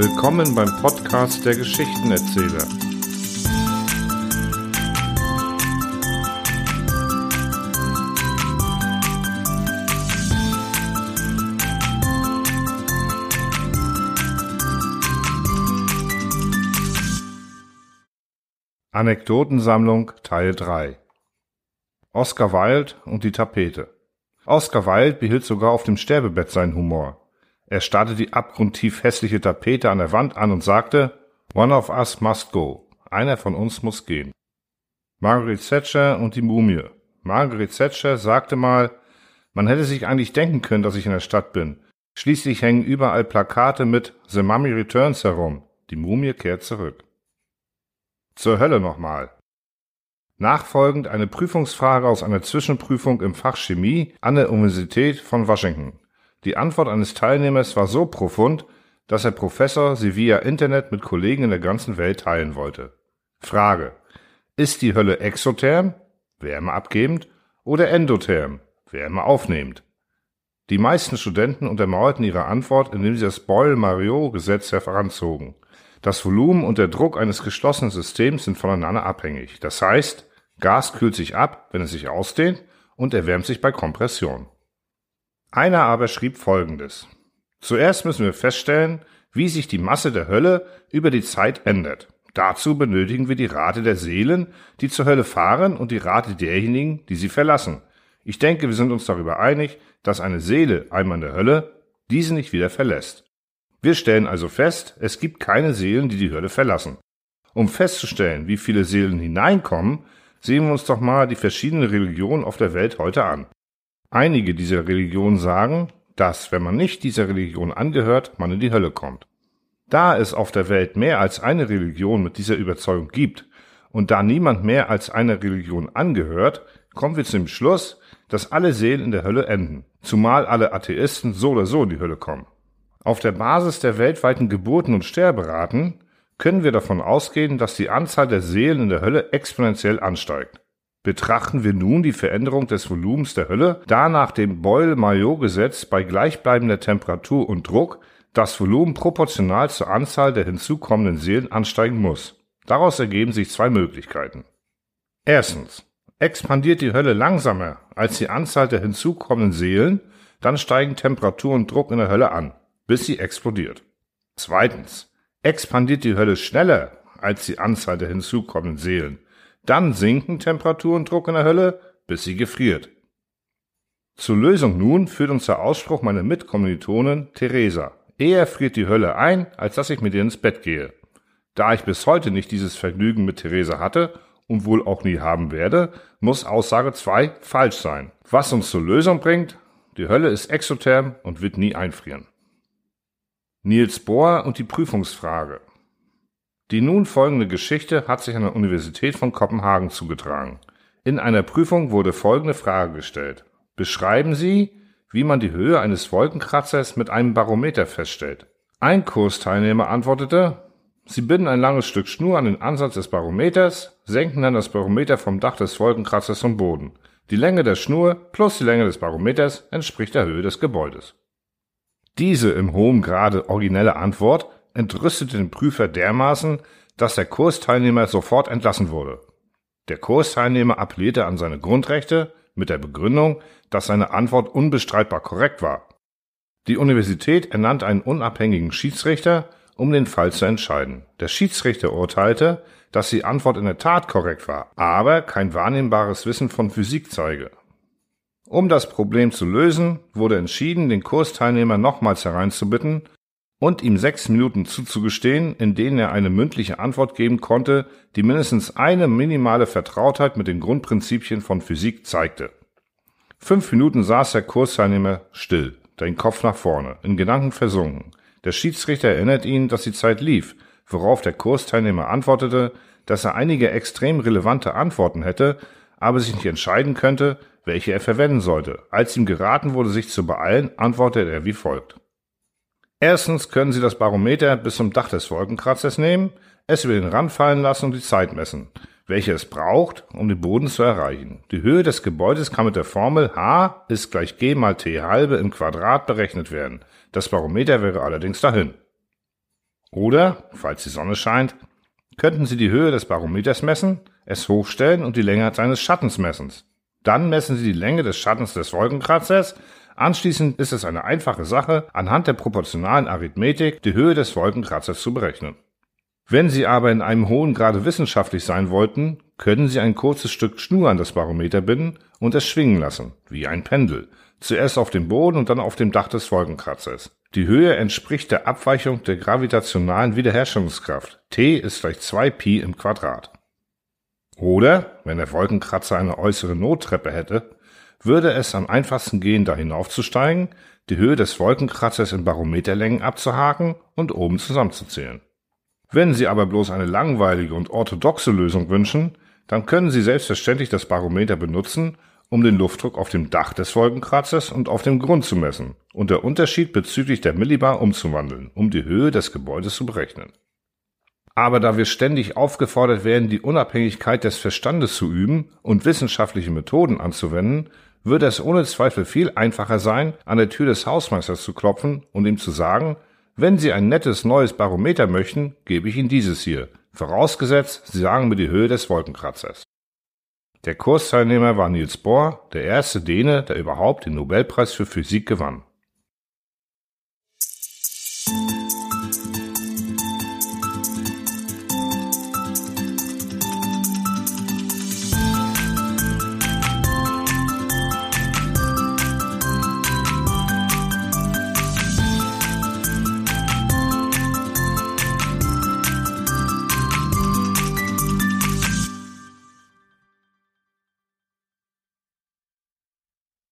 Willkommen beim Podcast der Geschichtenerzähler. Anekdotensammlung Teil 3 Oscar Wilde und die Tapete Oscar Wilde behielt sogar auf dem Sterbebett seinen Humor. Er starrte die abgrundtief hässliche Tapete an der Wand an und sagte, One of us must go. Einer von uns muss gehen. Margaret Thatcher und die Mumie. Margaret Thatcher sagte mal, man hätte sich eigentlich denken können, dass ich in der Stadt bin. Schließlich hängen überall Plakate mit The Mummy Returns herum. Die Mumie kehrt zurück. Zur Hölle nochmal. Nachfolgend eine Prüfungsfrage aus einer Zwischenprüfung im Fach Chemie an der Universität von Washington. Die Antwort eines Teilnehmers war so profund, dass der Professor sie via Internet mit Kollegen in der ganzen Welt teilen wollte. Frage. Ist die Hölle exotherm, Wärme abgebend, oder endotherm, Wärme aufnehmend? Die meisten Studenten untermauerten ihre Antwort, indem sie das Boyle-Mariot-Gesetz heranzogen. Das Volumen und der Druck eines geschlossenen Systems sind voneinander abhängig. Das heißt, Gas kühlt sich ab, wenn es sich ausdehnt, und erwärmt sich bei Kompression. Einer aber schrieb Folgendes. Zuerst müssen wir feststellen, wie sich die Masse der Hölle über die Zeit ändert. Dazu benötigen wir die Rate der Seelen, die zur Hölle fahren und die Rate derjenigen, die sie verlassen. Ich denke, wir sind uns darüber einig, dass eine Seele einmal in der Hölle diese nicht wieder verlässt. Wir stellen also fest, es gibt keine Seelen, die die Hölle verlassen. Um festzustellen, wie viele Seelen hineinkommen, sehen wir uns doch mal die verschiedenen Religionen auf der Welt heute an. Einige dieser Religionen sagen, dass, wenn man nicht dieser Religion angehört, man in die Hölle kommt. Da es auf der Welt mehr als eine Religion mit dieser Überzeugung gibt und da niemand mehr als einer Religion angehört, kommen wir zum Schluss, dass alle Seelen in der Hölle enden, zumal alle Atheisten so oder so in die Hölle kommen. Auf der Basis der weltweiten Geburten und Sterberaten können wir davon ausgehen, dass die Anzahl der Seelen in der Hölle exponentiell ansteigt. Betrachten wir nun die Veränderung des Volumens der Hölle, da nach dem Boyle-Maillot-Gesetz bei gleichbleibender Temperatur und Druck das Volumen proportional zur Anzahl der hinzukommenden Seelen ansteigen muss. Daraus ergeben sich zwei Möglichkeiten. Erstens. Expandiert die Hölle langsamer als die Anzahl der hinzukommenden Seelen, dann steigen Temperatur und Druck in der Hölle an, bis sie explodiert. Zweitens. Expandiert die Hölle schneller als die Anzahl der hinzukommenden Seelen, dann sinken Temperatur und Druck in der Hölle, bis sie gefriert. Zur Lösung nun führt uns der Ausspruch meiner Mitkommilitonin Theresa. Eher friert die Hölle ein, als dass ich mit ihr ins Bett gehe. Da ich bis heute nicht dieses Vergnügen mit Theresa hatte und wohl auch nie haben werde, muss Aussage 2 falsch sein. Was uns zur Lösung bringt, die Hölle ist exotherm und wird nie einfrieren. Niels Bohr und die Prüfungsfrage. Die nun folgende Geschichte hat sich an der Universität von Kopenhagen zugetragen. In einer Prüfung wurde folgende Frage gestellt. Beschreiben Sie, wie man die Höhe eines Wolkenkratzers mit einem Barometer feststellt. Ein Kursteilnehmer antwortete, Sie binden ein langes Stück Schnur an den Ansatz des Barometers, senken dann das Barometer vom Dach des Wolkenkratzers zum Boden. Die Länge der Schnur plus die Länge des Barometers entspricht der Höhe des Gebäudes. Diese im hohen Grade originelle Antwort entrüstete den Prüfer dermaßen, dass der Kursteilnehmer sofort entlassen wurde. Der Kursteilnehmer appellierte an seine Grundrechte mit der Begründung, dass seine Antwort unbestreitbar korrekt war. Die Universität ernannte einen unabhängigen Schiedsrichter, um den Fall zu entscheiden. Der Schiedsrichter urteilte, dass die Antwort in der Tat korrekt war, aber kein wahrnehmbares Wissen von Physik zeige. Um das Problem zu lösen, wurde entschieden, den Kursteilnehmer nochmals hereinzubitten und ihm sechs Minuten zuzugestehen, in denen er eine mündliche Antwort geben konnte, die mindestens eine minimale Vertrautheit mit den Grundprinzipien von Physik zeigte. Fünf Minuten saß der Kursteilnehmer still, den Kopf nach vorne, in Gedanken versunken. Der Schiedsrichter erinnert ihn, dass die Zeit lief, worauf der Kursteilnehmer antwortete, dass er einige extrem relevante Antworten hätte, aber sich nicht entscheiden könnte, welche er verwenden sollte. Als ihm geraten wurde, sich zu beeilen, antwortete er wie folgt. Erstens können Sie das Barometer bis zum Dach des Wolkenkratzers nehmen, es über den Rand fallen lassen und die Zeit messen, welche es braucht, um den Boden zu erreichen. Die Höhe des Gebäudes kann mit der Formel h ist gleich g mal t halbe im Quadrat berechnet werden. Das Barometer wäre allerdings dahin. Oder, falls die Sonne scheint, könnten Sie die Höhe des Barometers messen, es hochstellen und die Länge seines Schattens messen. Dann messen Sie die Länge des Schattens des Wolkenkratzers. Anschließend ist es eine einfache Sache, anhand der proportionalen Arithmetik die Höhe des Wolkenkratzers zu berechnen. Wenn Sie aber in einem hohen Grade wissenschaftlich sein wollten, können Sie ein kurzes Stück Schnur an das Barometer binden und es schwingen lassen, wie ein Pendel. Zuerst auf dem Boden und dann auf dem Dach des Wolkenkratzers. Die Höhe entspricht der Abweichung der gravitationalen Wiederherstellungskraft. T ist gleich 2pi im Quadrat. Oder, wenn der Wolkenkratzer eine äußere Nottreppe hätte, würde es am einfachsten gehen, da hinaufzusteigen, die Höhe des Wolkenkratzers in Barometerlängen abzuhaken und oben zusammenzuzählen. Wenn Sie aber bloß eine langweilige und orthodoxe Lösung wünschen, dann können Sie selbstverständlich das Barometer benutzen um den Luftdruck auf dem Dach des Wolkenkratzers und auf dem Grund zu messen und der Unterschied bezüglich der Millibar umzuwandeln, um die Höhe des Gebäudes zu berechnen. Aber da wir ständig aufgefordert werden, die Unabhängigkeit des Verstandes zu üben und wissenschaftliche Methoden anzuwenden, würde es ohne Zweifel viel einfacher sein, an der Tür des Hausmeisters zu klopfen und ihm zu sagen, wenn Sie ein nettes neues Barometer möchten, gebe ich Ihnen dieses hier, vorausgesetzt, Sie sagen mir die Höhe des Wolkenkratzers. Der Kursteilnehmer war Niels Bohr, der erste Däne, der überhaupt den Nobelpreis für Physik gewann